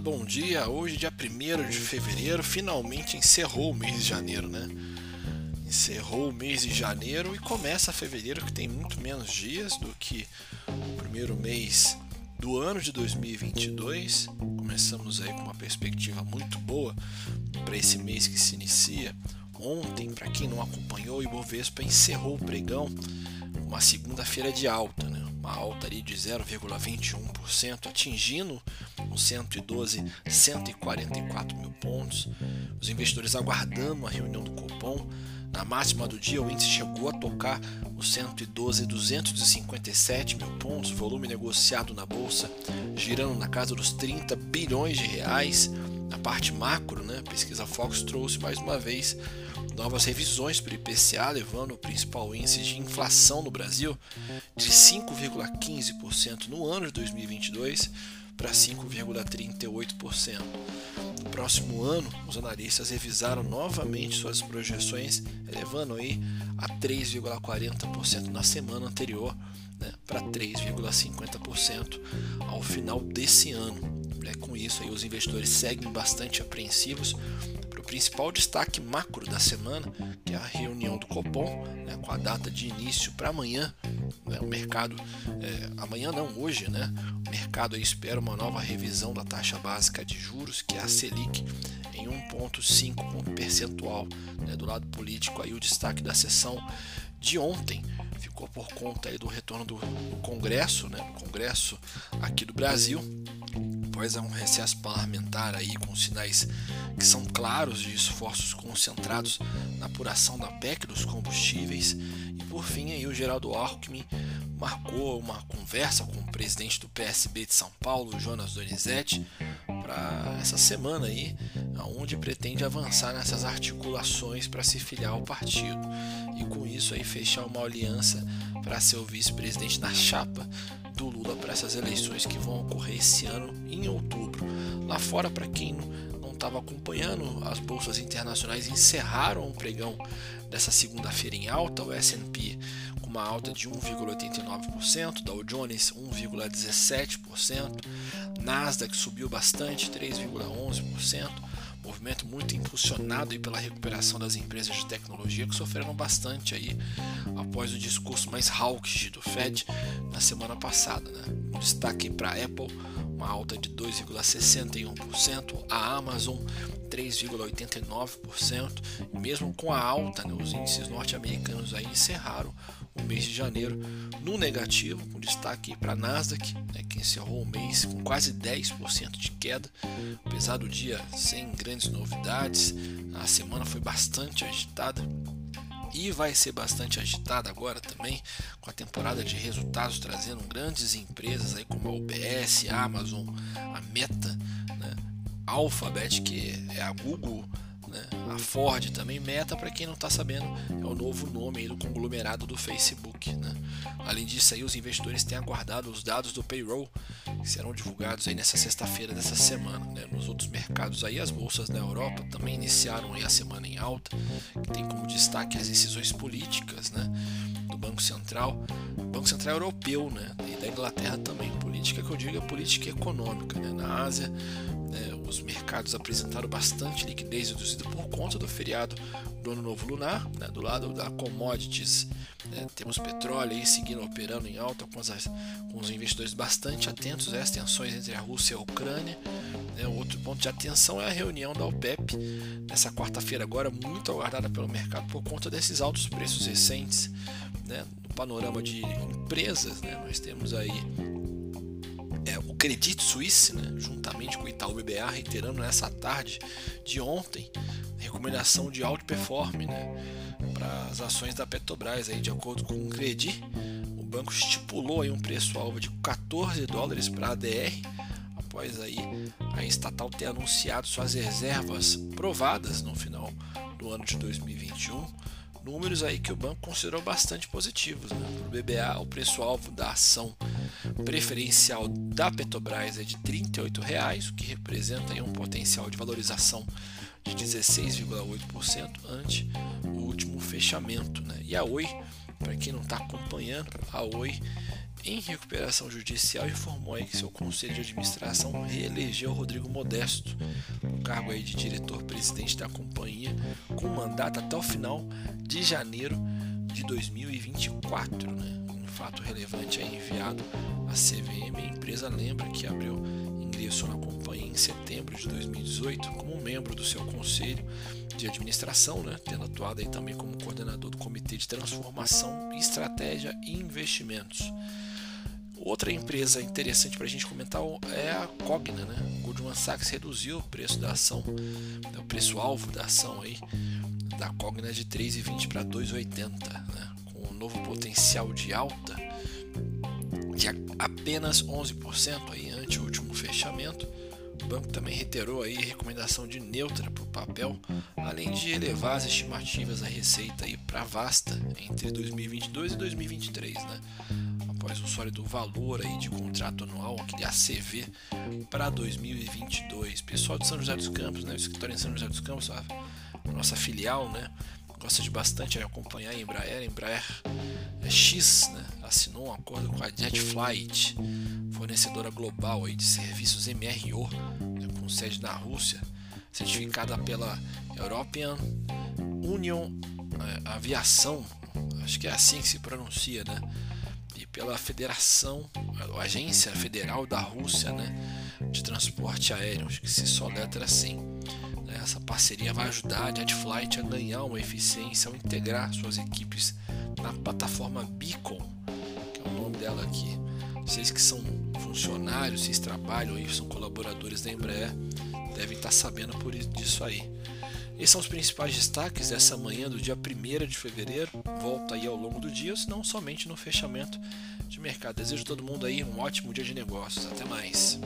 Bom dia. Hoje, dia 1 de fevereiro, finalmente encerrou o mês de janeiro, né? Encerrou o mês de janeiro e começa fevereiro, que tem muito menos dias do que o primeiro mês do ano de 2022. Começamos aí com uma perspectiva muito boa para esse mês que se inicia. Ontem, para quem não acompanhou, o Ibovespa encerrou o pregão uma segunda-feira de alta, né? Uma alta ali de 0,21%, atingindo os 112, 144 mil pontos. Os investidores aguardando a reunião do Copom. Na máxima do dia, o índice chegou a tocar os 112, 257 mil pontos, volume negociado na bolsa girando na casa dos 30 bilhões de reais. Na parte macro, né, a pesquisa Fox trouxe mais uma vez novas revisões para o IPCA, levando o principal índice de inflação no Brasil de 5,15% no ano de 2022 para 5,38%. No próximo ano, os analistas revisaram novamente suas projeções, elevando aí a 3,40% na semana anterior né, para 3,50% ao final desse ano. É, com isso, aí, os investidores seguem bastante apreensivos principal destaque macro da semana, que é a reunião do Copom, né, com a data de início para amanhã. Né, o mercado, é, amanhã não, hoje, né, o mercado espera uma nova revisão da taxa básica de juros, que é a Selic, em 1,5 ponto percentual. Né, do lado político, aí o destaque da sessão de ontem ficou por conta aí do retorno do Congresso, né, do Congresso aqui do Brasil, após um recesso parlamentar aí com sinais que são claros de esforços concentrados na apuração da PEC dos combustíveis. E por fim aí o Geraldo Alckmin marcou uma conversa com o presidente do PSB de São Paulo, Jonas Donizete, para essa semana aí, onde pretende avançar nessas articulações para se filiar ao partido. E com isso aí fechar uma aliança para ser o vice-presidente na chapa do Lula para essas eleições que vão ocorrer esse ano em outubro. Lá fora, para quem não estava acompanhando, as bolsas internacionais encerraram o pregão dessa segunda-feira em alta, o S&P com uma alta de 1,89%, Dow Jones 1,17%, Nasdaq subiu bastante, 3,11%, movimento muito impulsionado aí pela recuperação das empresas de tecnologia que sofreram bastante aí após o discurso mais hawkish do Fed na semana passada. Né? Um destaque para a Apple, uma alta de 2,61%, a Amazon 3,89%, mesmo com a alta, né, os índices norte-americanos aí encerraram o mês de janeiro no negativo, com destaque para a Nasdaq, né, que encerrou o mês com quase 10% de queda, apesar do dia sem grandes novidades, a semana foi bastante agitada e vai ser bastante agitada agora também com a temporada de resultados trazendo grandes empresas aí como a UBS, a Amazon, a Meta, Alphabet que é a Google né? A Ford também, Meta, para quem não está sabendo, é o novo nome do conglomerado do Facebook. Né? Além disso, aí, os investidores têm aguardado os dados do payroll serão divulgados aí nessa sexta-feira dessa semana. Né? Nos outros mercados, aí, as bolsas da Europa também iniciaram aí a semana em alta, que tem como destaque as decisões políticas né? do Banco Central, Banco Central Europeu né? e da Inglaterra também. Política que eu digo é política econômica. Né? Na Ásia, né, os mercados apresentaram bastante liquidez reduzida por conta do feriado do Ano Novo Lunar. Né, do lado da commodities, né, temos petróleo aí seguindo operando em alta, com, as, com os investidores bastante atentos às tensões entre a Rússia e a Ucrânia. Né, outro ponto de atenção é a reunião da OPEP, nessa quarta-feira, agora muito aguardada pelo mercado por conta desses altos preços recentes. Né, no panorama de empresas, né, nós temos aí é, o Credit Suisse, né, juntamente com o Itaú BBA, reiterando nessa tarde de ontem recomendação de outperform né, para as ações da Petrobras. Aí, de acordo com o Credit, banco estipulou aí um preço-alvo de 14 dólares para a ADR, após aí a estatal ter anunciado suas reservas provadas no final do ano de 2021 números aí que o banco considerou bastante positivos. Né? Para o BBA, o preço-alvo da ação preferencial da Petrobras é de R$ 38,00, o que representa aí um potencial de valorização de 16,8% ante o último fechamento. Né? E a Oi, para quem não está acompanhando, a Oi em recuperação judicial informou aí que seu conselho de administração reelegeu Rodrigo Modesto, no cargo aí de diretor-presidente da companhia, com mandato até o final de janeiro de 2024. Né? Um fato relevante é enviado à CVM. A empresa lembra que abriu ingressou na companhia em setembro de 2018 como membro do seu conselho de administração, né, tendo atuado aí também como coordenador do Comitê de Transformação, Estratégia e Investimentos. Outra empresa interessante para a gente comentar é a Cogna, né? O Goldman Sachs reduziu o preço da ação, o preço-alvo da ação aí da Cogna de 3,20 para 2,80, né? com um novo potencial de alta de apenas 11% aí ante o último fechamento. O banco também reiterou aí a recomendação de neutra para o papel, além de elevar as estimativas da receita para vasta entre 2022 e 2023, né? após o sólido valor aí de contrato anual, aquele ACV, para 2022. Pessoal de São José dos Campos, né? o escritório em São José dos Campos, a nossa filial, né? gosta de bastante acompanhar a Embraer. Embraer é X né? Um acordo com a JetFlight, fornecedora global de serviços MRO, né? com sede na Rússia, certificada pela European Union é, Aviação, acho que é assim que se pronuncia, né? E pela Federação, a Agência Federal da Rússia, né? De transporte aéreo, acho que se soletra assim. Essa parceria vai ajudar a JetFlight a ganhar uma eficiência ao integrar suas equipes na plataforma Beacon, dela aqui. Vocês que são funcionários, vocês trabalham e são colaboradores da Embraer, devem estar sabendo por disso aí. Esses são os principais destaques dessa manhã do dia 1 de fevereiro. Volta aí ao longo do dia, não somente no fechamento de mercado. Desejo a todo mundo aí um ótimo dia de negócios. Até mais.